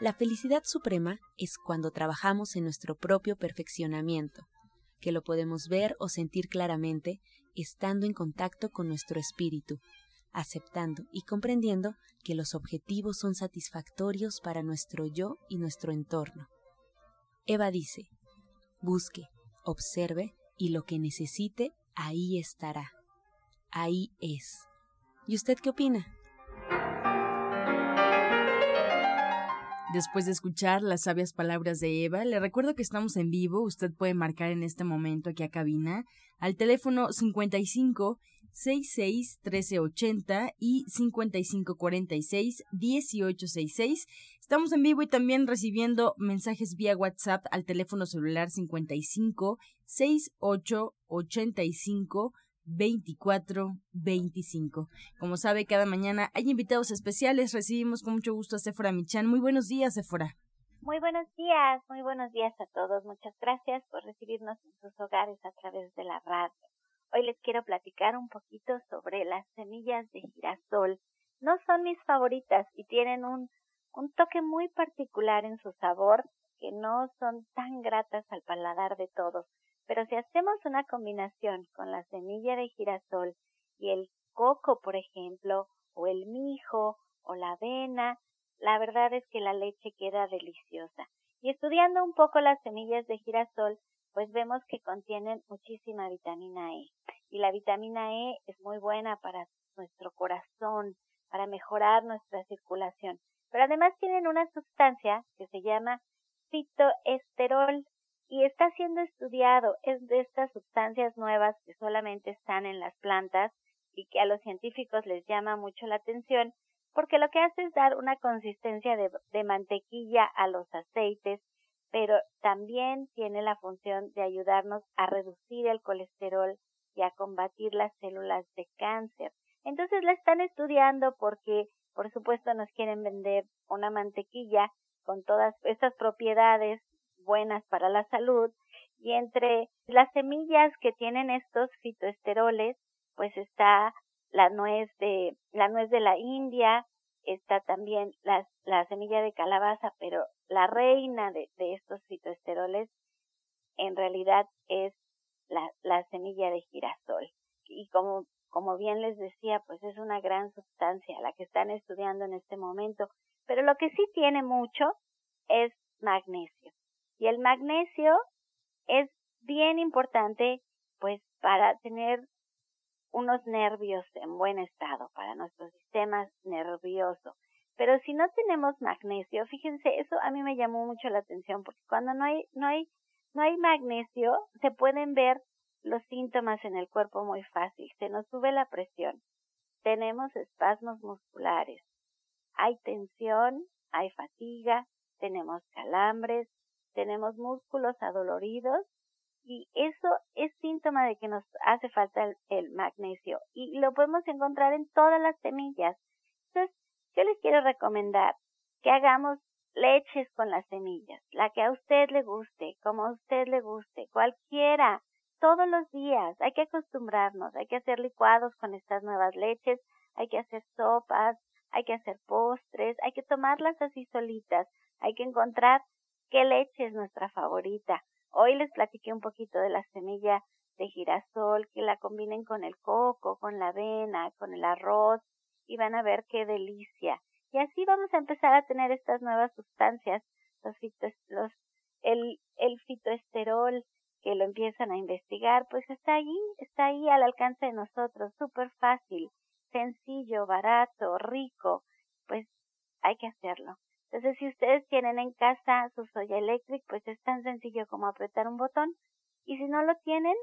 La felicidad suprema es cuando trabajamos en nuestro propio perfeccionamiento, que lo podemos ver o sentir claramente estando en contacto con nuestro espíritu, aceptando y comprendiendo que los objetivos son satisfactorios para nuestro yo y nuestro entorno. Eva dice, busque, observe y lo que necesite, ahí estará. Ahí es. ¿Y usted qué opina? Después de escuchar las sabias palabras de Eva, le recuerdo que estamos en vivo. Usted puede marcar en este momento aquí a cabina al teléfono 55 66 1380 y 55 46 1866. Estamos en vivo y también recibiendo mensajes vía WhatsApp al teléfono celular 55 68 85 2425. Como sabe, cada mañana hay invitados especiales. Recibimos con mucho gusto a Sephora Michan. Muy buenos días, Sephora. Muy buenos días, muy buenos días a todos. Muchas gracias por recibirnos en sus hogares a través de la radio. Hoy les quiero platicar un poquito sobre las semillas de girasol. No son mis favoritas y tienen un, un toque muy particular en su sabor que no son tan gratas al paladar de todos. Pero si hacemos una combinación con la semilla de girasol y el coco, por ejemplo, o el mijo o la avena, la verdad es que la leche queda deliciosa. Y estudiando un poco las semillas de girasol, pues vemos que contienen muchísima vitamina E. Y la vitamina E es muy buena para nuestro corazón, para mejorar nuestra circulación. Pero además tienen una sustancia que se llama fitoesterol y está siendo estudiado. Es de estas sustancias nuevas que solamente están en las plantas y que a los científicos les llama mucho la atención porque lo que hace es dar una consistencia de, mantequilla a los aceites, pero también tiene la función de ayudarnos a reducir el colesterol y a combatir las células de cáncer. Entonces la están estudiando porque, por supuesto, nos quieren vender una mantequilla con todas estas propiedades buenas para la salud y entre las semillas que tienen estos fitoesteroles pues está la nuez de la nuez de la India está también la, la semilla de calabaza pero la reina de, estos fitoesteroles en realidad es la, la semilla de girasol. Y como como bien les decía pues es una gran sustancia la que están estudiando en este momento pero lo que sí tiene mucho es magnesio y el magnesio es bien importante pues para tener unos nervios en buen estado, para nuestro sistema nervioso. Pero si no tenemos magnesio, fíjense, eso a mí me llamó mucho la atención porque cuando no hay no hay no hay magnesio, se pueden ver los síntomas en el cuerpo muy fácil. Se nos sube la presión. Tenemos espasmos musculares. Hay tensión, hay fatiga, tenemos calambres, tenemos músculos adoloridos y eso es síntoma de que nos hace falta el, magnesio y lo podemos encontrar en todas las semillas. Entonces, yo les quiero recomendar que hagamos leches con las semillas, la que a usted le guste, como a usted le guste, cualquiera, todos los días. Hay que acostumbrarnos, hay que hacer licuados con estas nuevas leches, hay que hacer sopas, hay que hacer postres, hay que tomarlas así solitas, hay que encontrar ¿Qué leche es nuestra favorita? Hoy les platiqué un poquito de la semilla de girasol, que la combinen con el coco, con la avena, con el arroz, y van a ver qué delicia. Y así vamos a empezar a tener estas nuevas sustancias, los, los el, el fitoesterol, que lo empiezan a investigar, pues está ahí, está ahí al alcance de nosotros, súper fácil, sencillo, barato, rico, pues hay que hacerlo. Entonces, si ustedes tienen en casa su Soya Electric, pues es tan sencillo como apretar un botón. Y si no lo tienen,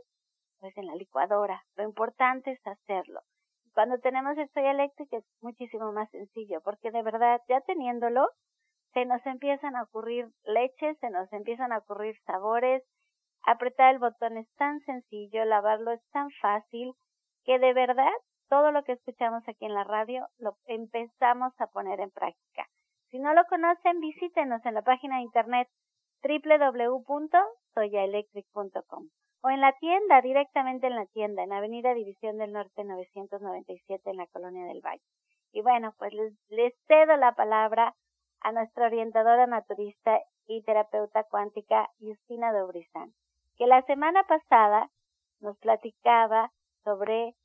pues en la licuadora. Lo importante es hacerlo. Cuando tenemos el Soya Electric es muchísimo más sencillo, porque de verdad, ya teniéndolo, se nos empiezan a ocurrir leches, se nos empiezan a ocurrir sabores. Apretar el botón es tan sencillo, lavarlo es tan fácil, que de verdad todo lo que escuchamos aquí en la radio lo empezamos a poner en práctica. Si no lo conocen, visítenos en la página de internet www.soyaelectric.com o en la tienda, directamente en la tienda, en Avenida División del Norte 997 en la Colonia del Valle. Y bueno, pues les, cedo la palabra a nuestra orientadora naturista y terapeuta cuántica Justina Dobrizán, que la semana pasada nos platicaba sobre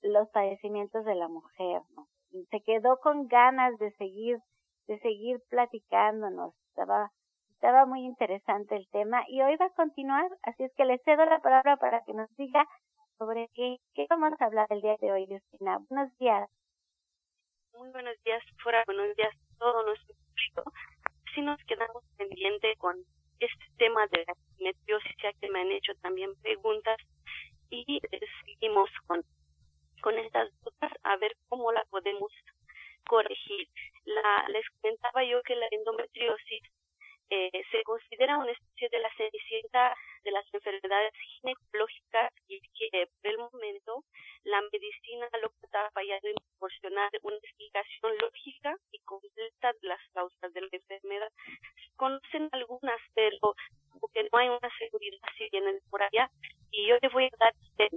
los padecimientos de la mujer, ¿no? Se quedó con ganas de seguir, de seguir platicándonos, estaba, estaba muy interesante el tema y hoy va a continuar, así es que le cedo la palabra para que nos diga sobre qué, qué vamos a hablar el día de hoy, Justina. Buenos días. Muy buenos días, fuera, buenos días a todo nuestro público. Si nos quedamos pendiente con este tema de la simetiosis, ya que me han hecho también preguntas y seguimos con con estas dudas a ver cómo la podemos corregir. La, les comentaba yo que la endometriosis eh, se considera una especie de la cenicienta de las enfermedades ginecológicas y que por el momento la medicina que está fallando en proporcionar una explicación lógica y completa de las causas de la enfermedad. Se conocen algunas, pero porque no hay una seguridad si vienen por allá. Y yo le voy a dar este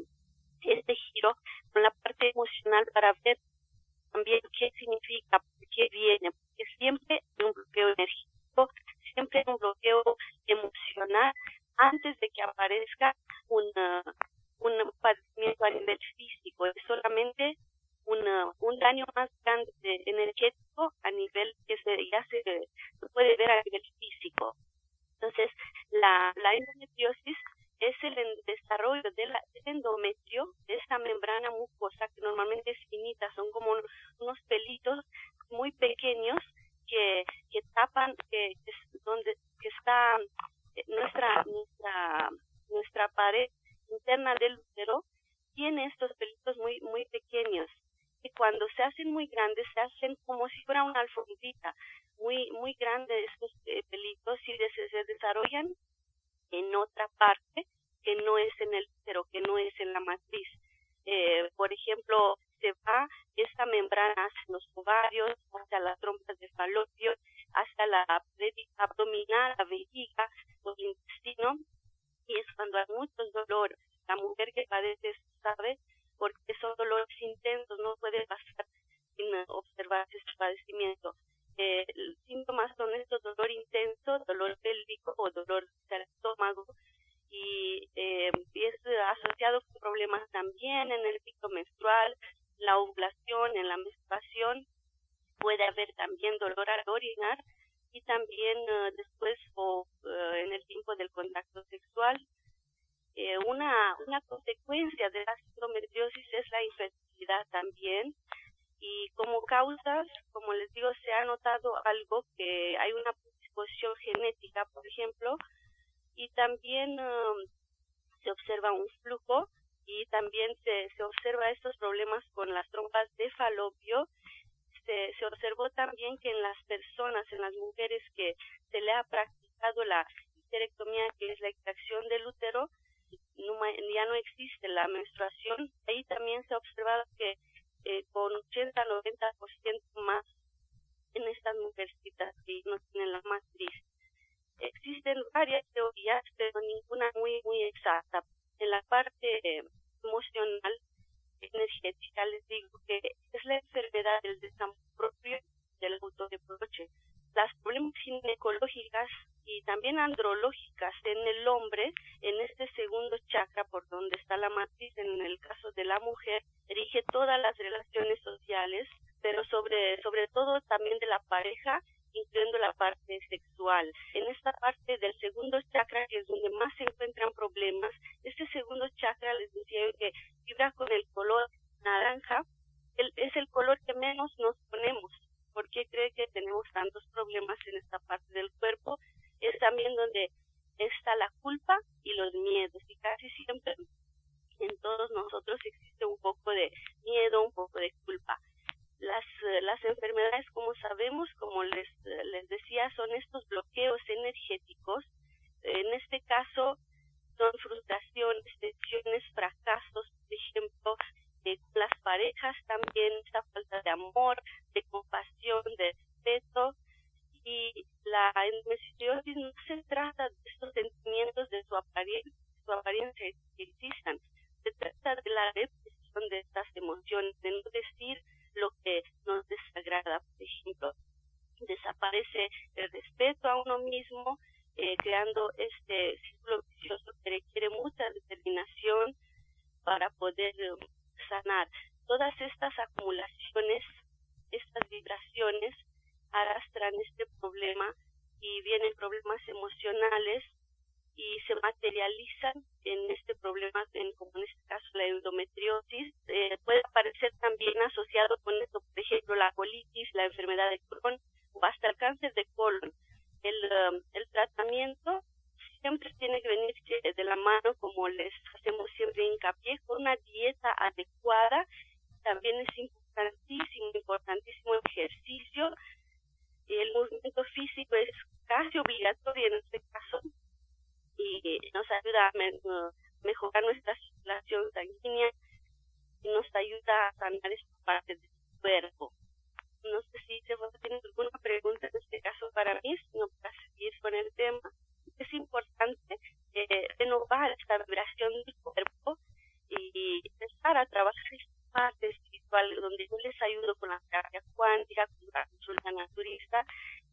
este giro con la parte emocional para ver también qué significa, por qué viene, porque siempre hay un bloqueo energético, siempre hay un bloqueo emocional antes de que aparezca una, un padecimiento a nivel físico, es solamente una, un daño más grande energético a nivel que se, ya se, se puede ver a nivel físico. Entonces, la, la endometriosis es el desarrollo del endometrio, de esta membrana mucosa que normalmente es finita, son como unos pelitos muy pequeños que, que tapan, que, donde que está eh, nuestra, nuestra, nuestra pared interna del útero, tiene estos pelitos muy, muy pequeños y cuando se hacen muy grandes se hacen como si fuera una alfombita muy muy grandes estos eh, pelitos y se desarrollan en otra parte que no es en el útero, que no es en la matriz. Eh, por ejemplo, se va esta membrana hacia los ovarios, hacia las trompas de falopio, hasta la abdominal, la vejiga, el intestino, y es cuando hay mucho dolor. La mujer que padece sabe, porque son dolores intensos, no puede pasar sin observar este padecimiento. Eh, síntomas son estos dolor intenso, dolor pélvico o dolor del estómago y, eh, es asociado con problemas también en el ciclo menstrual, la ovulación, en la menstruación, puede haber también dolor al orinar y también eh, después o eh, en el tiempo del contacto sexual. Eh, una, una consecuencia de la endometriosis es la infertilidad también y como causas, como les digo, se ha notado algo que hay una predisposición genética, por ejemplo, y también um, se observa un flujo y también se, se observa estos problemas con las trompas de falopio. Se, se observó también que en las personas, en las mujeres que se le ha practicado la histerectomía, que es la extracción del útero, ya no existe la menstruación. Ahí también se ha observado que eh, con 80-90% más en estas mujercitas que no tienen la matriz. Existen varias teorías, pero ninguna muy, muy exacta. En la parte emocional, energética, les digo que es la enfermedad del desamor propio del autoreproche. Las problemas ginecológicas y también andrológicas en el hombre, en este segundo chakra por donde está la matriz, en el caso de la mujer, rige todas las relaciones sociales, pero sobre, sobre todo también de la pareja incluyendo la parte sexual. En esta parte del segundo chakra, que es donde más se encuentran problemas, este segundo chakra les decía que vibra con el color naranja, es el color que menos nos ponemos. ¿Por qué cree que tenemos tantos problemas en esta parte del cuerpo? Es también donde está la culpa y los miedos. Y casi siempre en todos nosotros existe un poco de miedo, un poco de culpa. Las, eh, las enfermedades, como sabemos, como les, les decía, son estos bloqueos energéticos. En este caso, son frustraciones, tensiones, fracasos, por ejemplo, eh, las parejas también, esta falta de amor, de compasión, de respeto. Y la endometriosis no se trata de estos sentimientos de su apariencia, su apariencia que existan, se trata de la represión de estas emociones, de no decir lo que nos desagrada. Por ejemplo, desaparece el respeto a uno mismo, eh, creando este círculo vicioso que requiere mucha determinación para poder eh, sanar. Todas estas acumulaciones, estas vibraciones arrastran este problema y vienen problemas emocionales y se materializan en este problema, en, como en este caso la endometriosis. Eh, puede aparecer también asociado con esto, por ejemplo, la colitis, la enfermedad de Crohn o hasta el cáncer de colon. El, um, el tratamiento siempre tiene que venir de la mano, como les hacemos siempre hincapié, con una dieta adecuada. También es importantísimo, importantísimo el ejercicio. El movimiento físico es casi obligatorio en este caso y nos ayuda a mejorar nuestra circulación sanguínea y nos ayuda a sanar esta parte cuerpo. No sé si se tiene alguna pregunta en este caso para mí, sino para seguir con el tema es importante eh, renovar esta vibración del cuerpo y empezar a trabajar esta parte espiritual donde yo les ayudo con la terapia cuántica, con la consulta naturista,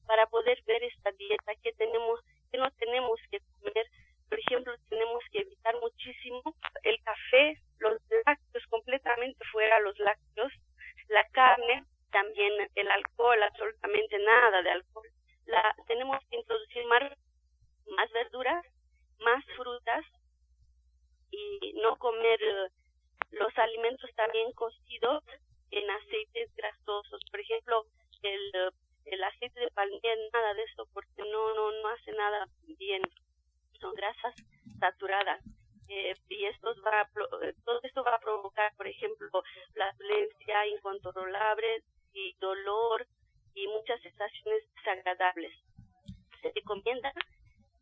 para poder ver esta dieta que tenemos, que no tenemos que comer. Por ejemplo, tenemos que evitar muchísimo el café, los lácteos completamente fuera, los lácteos, la carne, también el alcohol, absolutamente nada de alcohol. La, tenemos que introducir más más verduras, más frutas y no comer eh, los alimentos también cocidos en aceites grasosos. Por ejemplo, el, el aceite de palmera, nada de eso, porque no, no, no hace nada bien. Son grasas saturadas. Eh, y esto va todo esto va a provocar, por ejemplo, la violencia incontrolable y dolor y muchas sensaciones desagradables. Se recomienda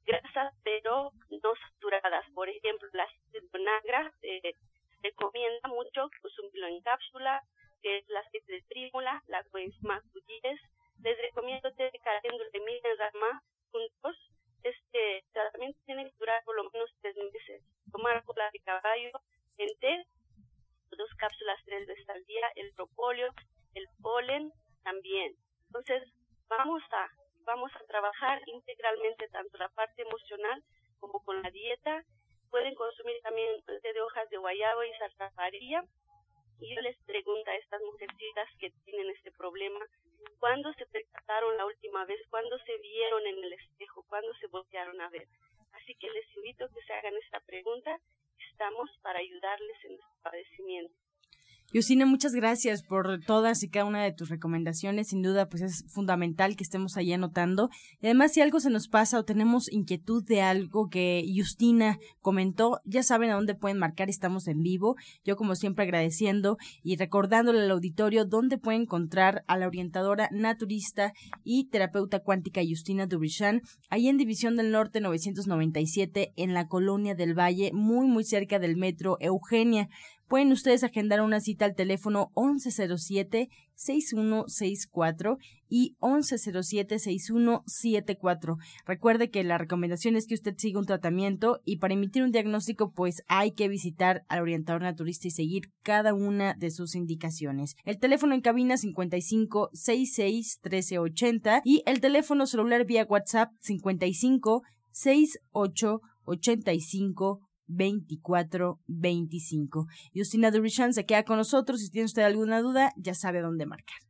grasas, pero no saturadas. Por ejemplo, la aceite de nagra se recomienda mucho consumirlo en cápsula, que es la aceite de trímula, la coenzima Q10. Les recomiendo té de caléndula de mil más juntos. Este tratamiento tiene que durar por lo menos tres meses. Tomar cola de caballo en té, dos cápsulas tres veces al día, el propóleo, el polen también. Entonces, vamos a vamos a trabajar integralmente tanto la parte emocional como con la dieta. Pueden consumir también té de hojas de guayabo y zarzaparilla. Y yo les pregunto a estas mujercitas que tienen este problema, ¿cuándo se percataron la última vez? ¿Cuándo se vieron en el espejo? ¿Cuándo se voltearon a ver? Así que les invito a que se hagan esta pregunta. Estamos para ayudarles en este padecimiento. Yusina, muchas gracias por todas y cada una de tus recomendaciones. Sin duda, pues es fundamental que estemos ahí anotando. Y además, si algo se nos pasa o tenemos inquietud de algo que Justina comentó, ya saben a dónde pueden marcar. Estamos en vivo. Yo, como siempre, agradeciendo y recordándole al auditorio dónde pueden encontrar a la orientadora naturista y terapeuta cuántica Justina Dubrichan, ahí en División del Norte 997, en la Colonia del Valle, muy, muy cerca del metro Eugenia. Pueden ustedes agendar una cita al teléfono 1107-6164 y 1107-6174. Recuerde que la recomendación es que usted siga un tratamiento y para emitir un diagnóstico pues hay que visitar al orientador naturista y seguir cada una de sus indicaciones. El teléfono en cabina 55 66 1380 y el teléfono celular vía WhatsApp 55 68 85 2425. Justina Durishan se queda con nosotros. Si tiene usted alguna duda, ya sabe dónde marcar.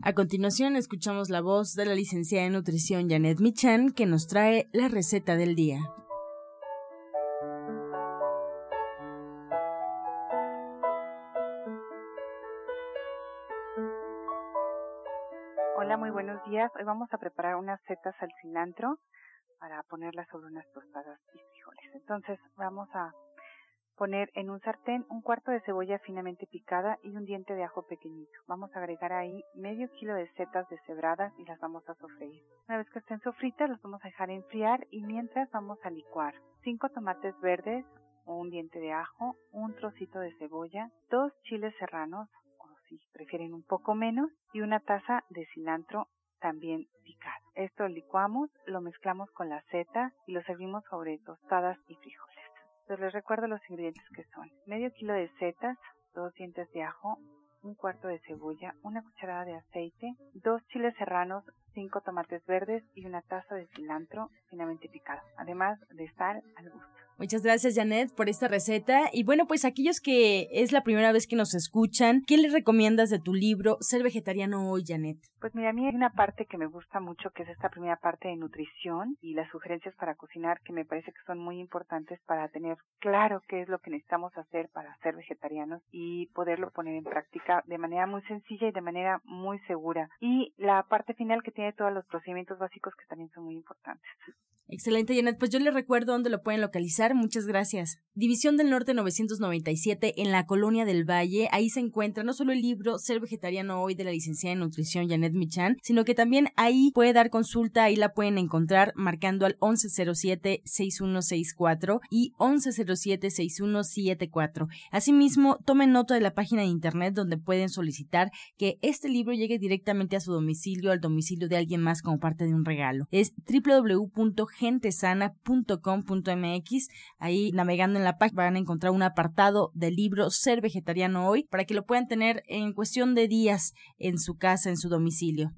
A continuación escuchamos la voz de la licenciada en nutrición Janet Michan que nos trae la receta del día. Hola, muy buenos días. Hoy vamos a preparar unas setas al cilantro para ponerlas sobre unas tostadas y frijoles. Entonces vamos a Poner en un sartén un cuarto de cebolla finamente picada y un diente de ajo pequeñito. Vamos a agregar ahí medio kilo de setas deshebradas y las vamos a sofreír. Una vez que estén sofritas las vamos a dejar enfriar y mientras vamos a licuar cinco tomates verdes o un diente de ajo, un trocito de cebolla, dos chiles serranos o si prefieren un poco menos y una taza de cilantro también picado. Esto licuamos, lo mezclamos con la seta y lo servimos sobre tostadas y frijoles les recuerdo los ingredientes que son medio kilo de setas, dos dientes de ajo, un cuarto de cebolla, una cucharada de aceite, dos chiles serranos, cinco tomates verdes y una taza de cilantro finamente picado, además de sal al gusto. Muchas gracias, Janet, por esta receta. Y bueno, pues aquellos que es la primera vez que nos escuchan, ¿qué les recomiendas de tu libro Ser Vegetariano Hoy, Janet? Pues mira, a mí hay una parte que me gusta mucho, que es esta primera parte de nutrición y las sugerencias para cocinar, que me parece que son muy importantes para tener claro qué es lo que necesitamos hacer para ser vegetarianos y poderlo poner en práctica de manera muy sencilla y de manera muy segura. Y la parte final que tiene todos los procedimientos básicos que también son muy importantes. Excelente, Janet. Pues yo les recuerdo dónde lo pueden localizar. Muchas gracias. División del Norte 997 en la Colonia del Valle. Ahí se encuentra no solo el libro Ser Vegetariano Hoy de la licenciada en Nutrición Janet Michan, sino que también ahí puede dar consulta. Ahí la pueden encontrar marcando al 1107-6164 y 1107-6174. Asimismo, tomen nota de la página de internet donde pueden solicitar que este libro llegue directamente a su domicilio, al domicilio de alguien más como parte de un regalo. Es www gentesana.com.mx. Ahí navegando en la página van a encontrar un apartado del libro Ser Vegetariano Hoy para que lo puedan tener en cuestión de días en su casa, en su domicilio.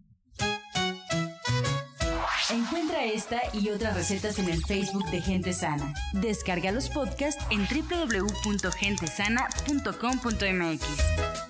Encuentra esta y otras recetas en el Facebook de Gente Sana. Descarga los podcasts en www.gentesana.com.mx.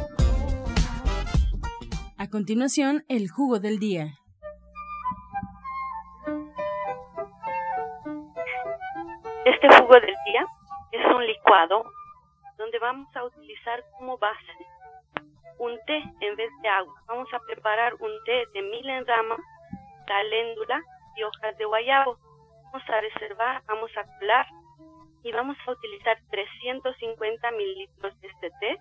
A continuación, el jugo del día. Este jugo del día es un licuado donde vamos a utilizar como base un té en vez de agua. Vamos a preparar un té de mil en rama, caléndula y hojas de guayabo. Vamos a reservar, vamos a colar y vamos a utilizar 350 mililitros de este té.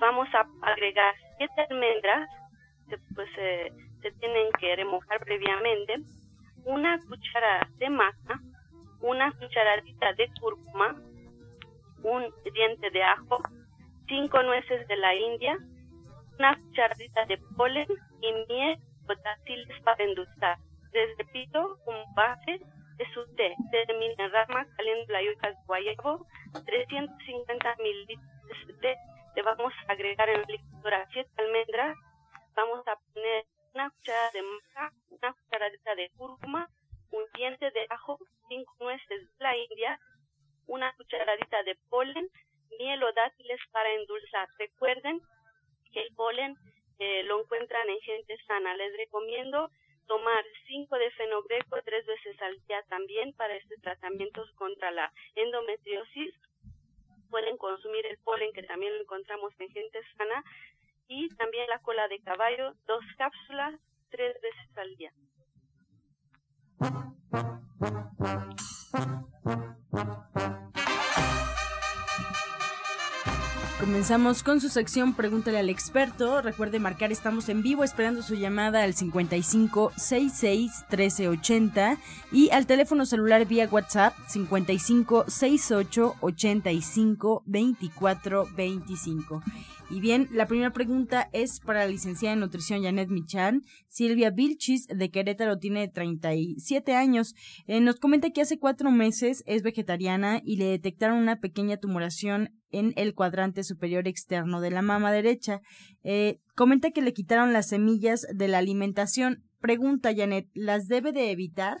Vamos a agregar 7 almendras pues se tienen que remojar previamente, una cuchara de maca, una cucharadita de cúrcuma, un diente de ajo, cinco nueces de la India, una cucharadita de polen y miel o dátiles para endulzar. Les repito, un base de su té de mina rama, caléndula y hojas de guayabo, 350 mililitros de té. Le vamos a agregar en la licuadora 7 almendras, vamos a poner una cucharada de maca, una cucharadita de cúrcuma, un diente de ajo, cinco nueces de la India, una cucharadita de polen, miel o dátiles para endulzar. Recuerden que el polen eh, lo encuentran en gente sana. Les recomiendo tomar 5 de fenogreco tres veces al día también para este tratamiento contra la endometriosis. Pueden consumir el polen que también lo encontramos en gente sana Y también la cola de caballo, dos cápsulas, tres veces al día. Comenzamos con su sección Pregúntale al experto. Recuerde marcar, estamos en vivo esperando su llamada al 55 66 1380 y al teléfono celular vía WhatsApp 55 68 85 24 25. Y bien, la primera pregunta es para la licenciada en nutrición Janet Michan. Silvia Vilchis de Querétaro tiene 37 años. Eh, nos comenta que hace cuatro meses es vegetariana y le detectaron una pequeña tumoración en el cuadrante superior externo de la mama derecha. Eh, comenta que le quitaron las semillas de la alimentación. Pregunta, Janet, ¿las debe de evitar?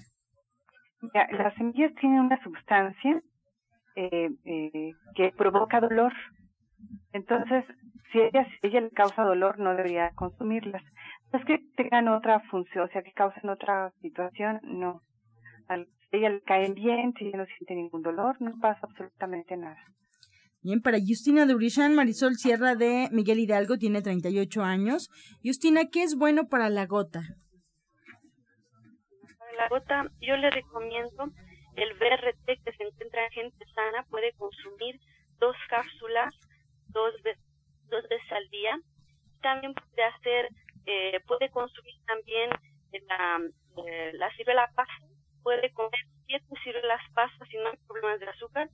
las semillas tienen una sustancia eh, que provoca dolor. Entonces, si ella, ella le causa dolor, no debería consumirlas. Es que tengan otra función, o sea, que causen otra situación, no. A ella le caen bien, si ella no siente ningún dolor, no pasa absolutamente nada. Bien, para Justina de Urishan, Marisol Sierra de Miguel Hidalgo tiene 38 años. Justina, ¿qué es bueno para la gota? Para la gota, yo le recomiendo el BRT que se encuentra en gente sana, puede consumir dos cápsulas dos veces dos veces al día. También puede hacer, eh, puede consumir también la, la ciruela pasta, puede comer siete ciruelas pastas si no hay problemas de azúcar,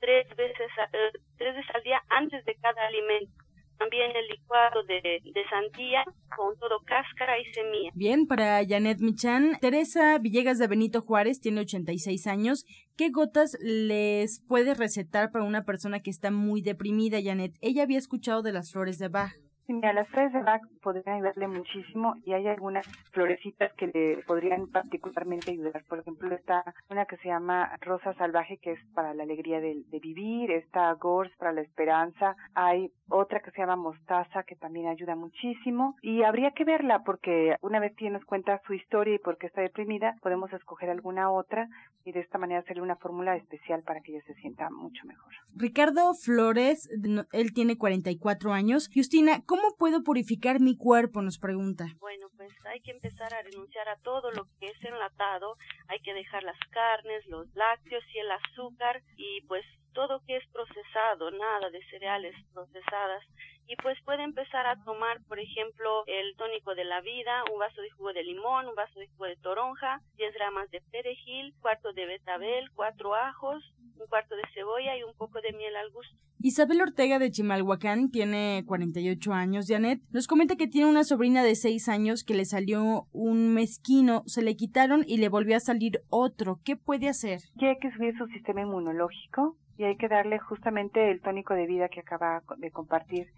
tres veces, eh, tres veces al día antes de cada alimento. También el licuado de, de sandía con todo cáscara y semilla. Bien, para Janet Michan, Teresa Villegas de Benito Juárez tiene 86 años. ¿Qué gotas les puede recetar para una persona que está muy deprimida, Janet? Ella había escuchado de las flores de Bach. Sí, mira, las flores de Bach podrían ayudarle muchísimo y hay algunas florecitas que le podrían particularmente ayudar. Por ejemplo, está una que se llama Rosa Salvaje, que es para la alegría de, vivir, está Gors para la esperanza, hay otra que se llama Mostaza, que también ayuda muchísimo y habría que verla porque una vez que nos cuenta su historia y por qué está deprimida, podemos escoger alguna otra y de esta manera hacerle una fórmula especial para que ella se sienta mucho mejor. Ricardo Flores, él tiene 44 años. Justina, ¿Cómo puedo purificar mi cuerpo? Nos pregunta. Bueno, pues hay que empezar a renunciar a todo lo que es enlatado, hay que dejar las carnes, los lácteos y el azúcar y pues todo que es procesado, nada de cereales procesadas y pues puede empezar a tomar, por ejemplo, el tónico de la vida, un vaso de jugo de limón, un vaso de jugo de toronja, 10 gramas de perejil, cuarto de betabel, cuatro ajos, un cuarto de cebolla y un poco de miel al gusto. Isabel Ortega de Chimalhuacán tiene 48 años. Janet nos comenta que tiene una sobrina de 6 años que le salió un mezquino, se le quitaron y le volvió a salir otro. ¿Qué puede hacer? Y hay que subir su sistema inmunológico y hay que darle justamente el tónico de vida que acaba de compartir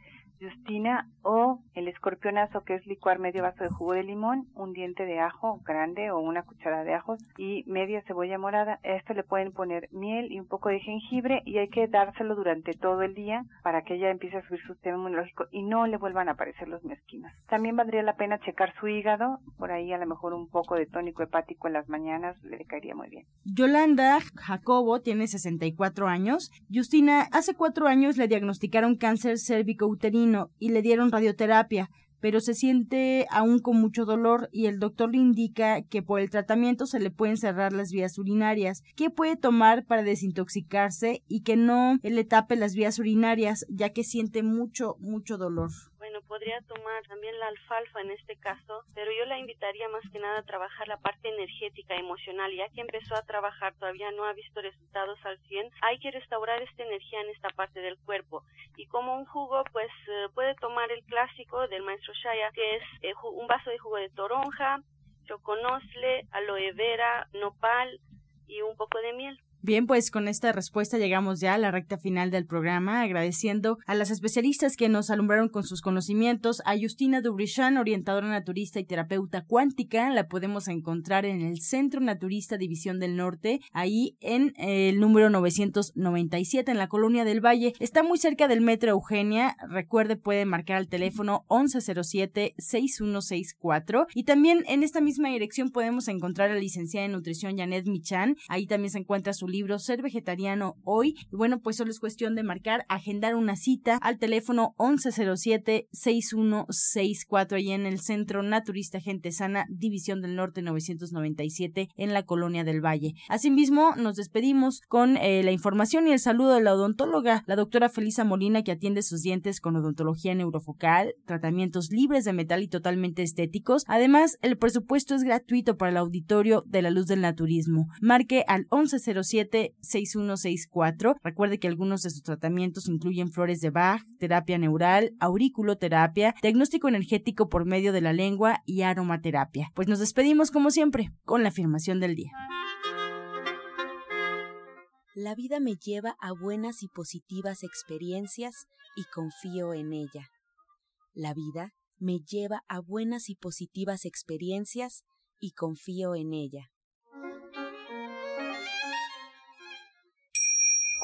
Justina o el escorpionazo que es licuar medio vaso de jugo de limón, un diente de ajo grande o una cucharada de ajos y media cebolla morada. A esto le pueden poner miel y un poco de jengibre y hay que dárselo durante todo el día para que ella empiece a subir su sistema inmunológico y no le vuelvan a aparecer los mezquinos. También valdría la pena checar su hígado, por ahí a lo mejor un poco de tónico hepático en las mañanas le caería muy bien. Yolanda Jacobo tiene 64 años. Justina, hace cuatro años le diagnosticaron cáncer y le dieron radioterapia, pero se siente aún con mucho dolor y el doctor le indica que por el tratamiento se le pueden cerrar las vías urinarias. ¿Qué puede tomar para desintoxicarse y que no le tape las vías urinarias ya que siente mucho, mucho dolor? Podría tomar también la alfalfa en este caso, pero yo la invitaría más que nada a trabajar la parte energética, emocional. Ya que empezó a trabajar, todavía no ha visto resultados al 100, hay que restaurar esta energía en esta parte del cuerpo. Y como un jugo, pues eh, puede tomar el clásico del maestro Shaya, que es eh, un vaso de jugo de toronja, choconosle, aloe vera, nopal y un poco de miel. Bien, pues con esta respuesta llegamos ya a la recta final del programa, agradeciendo a las especialistas que nos alumbraron con sus conocimientos, a Justina Dubrichan, orientadora naturista y terapeuta cuántica, la podemos encontrar en el Centro Naturista División del Norte, ahí en el número 997 en la Colonia del Valle. Está muy cerca del Metro Eugenia, recuerde puede marcar al teléfono 1107-6164 y también en esta misma dirección podemos encontrar a la licenciada en nutrición Janet Michan, ahí también se encuentra su libro Ser Vegetariano Hoy. Y bueno, pues solo es cuestión de marcar, agendar una cita al teléfono 1107-6164 y en el Centro Naturista Gente Sana, División del Norte 997 en la Colonia del Valle. Asimismo, nos despedimos con eh, la información y el saludo de la odontóloga, la doctora Felisa Molina, que atiende sus dientes con odontología neurofocal, tratamientos libres de metal y totalmente estéticos. Además, el presupuesto es gratuito para el auditorio de la luz del naturismo. Marque al 1107-6164. Recuerde que algunos de sus tratamientos incluyen flores de Bach, terapia neural, auriculoterapia, diagnóstico energético por medio de la lengua y aromaterapia. Pues nos despedimos como siempre con la afirmación del día. La vida me lleva a buenas y positivas experiencias y confío en ella. La vida me lleva a buenas y positivas experiencias y confío en ella.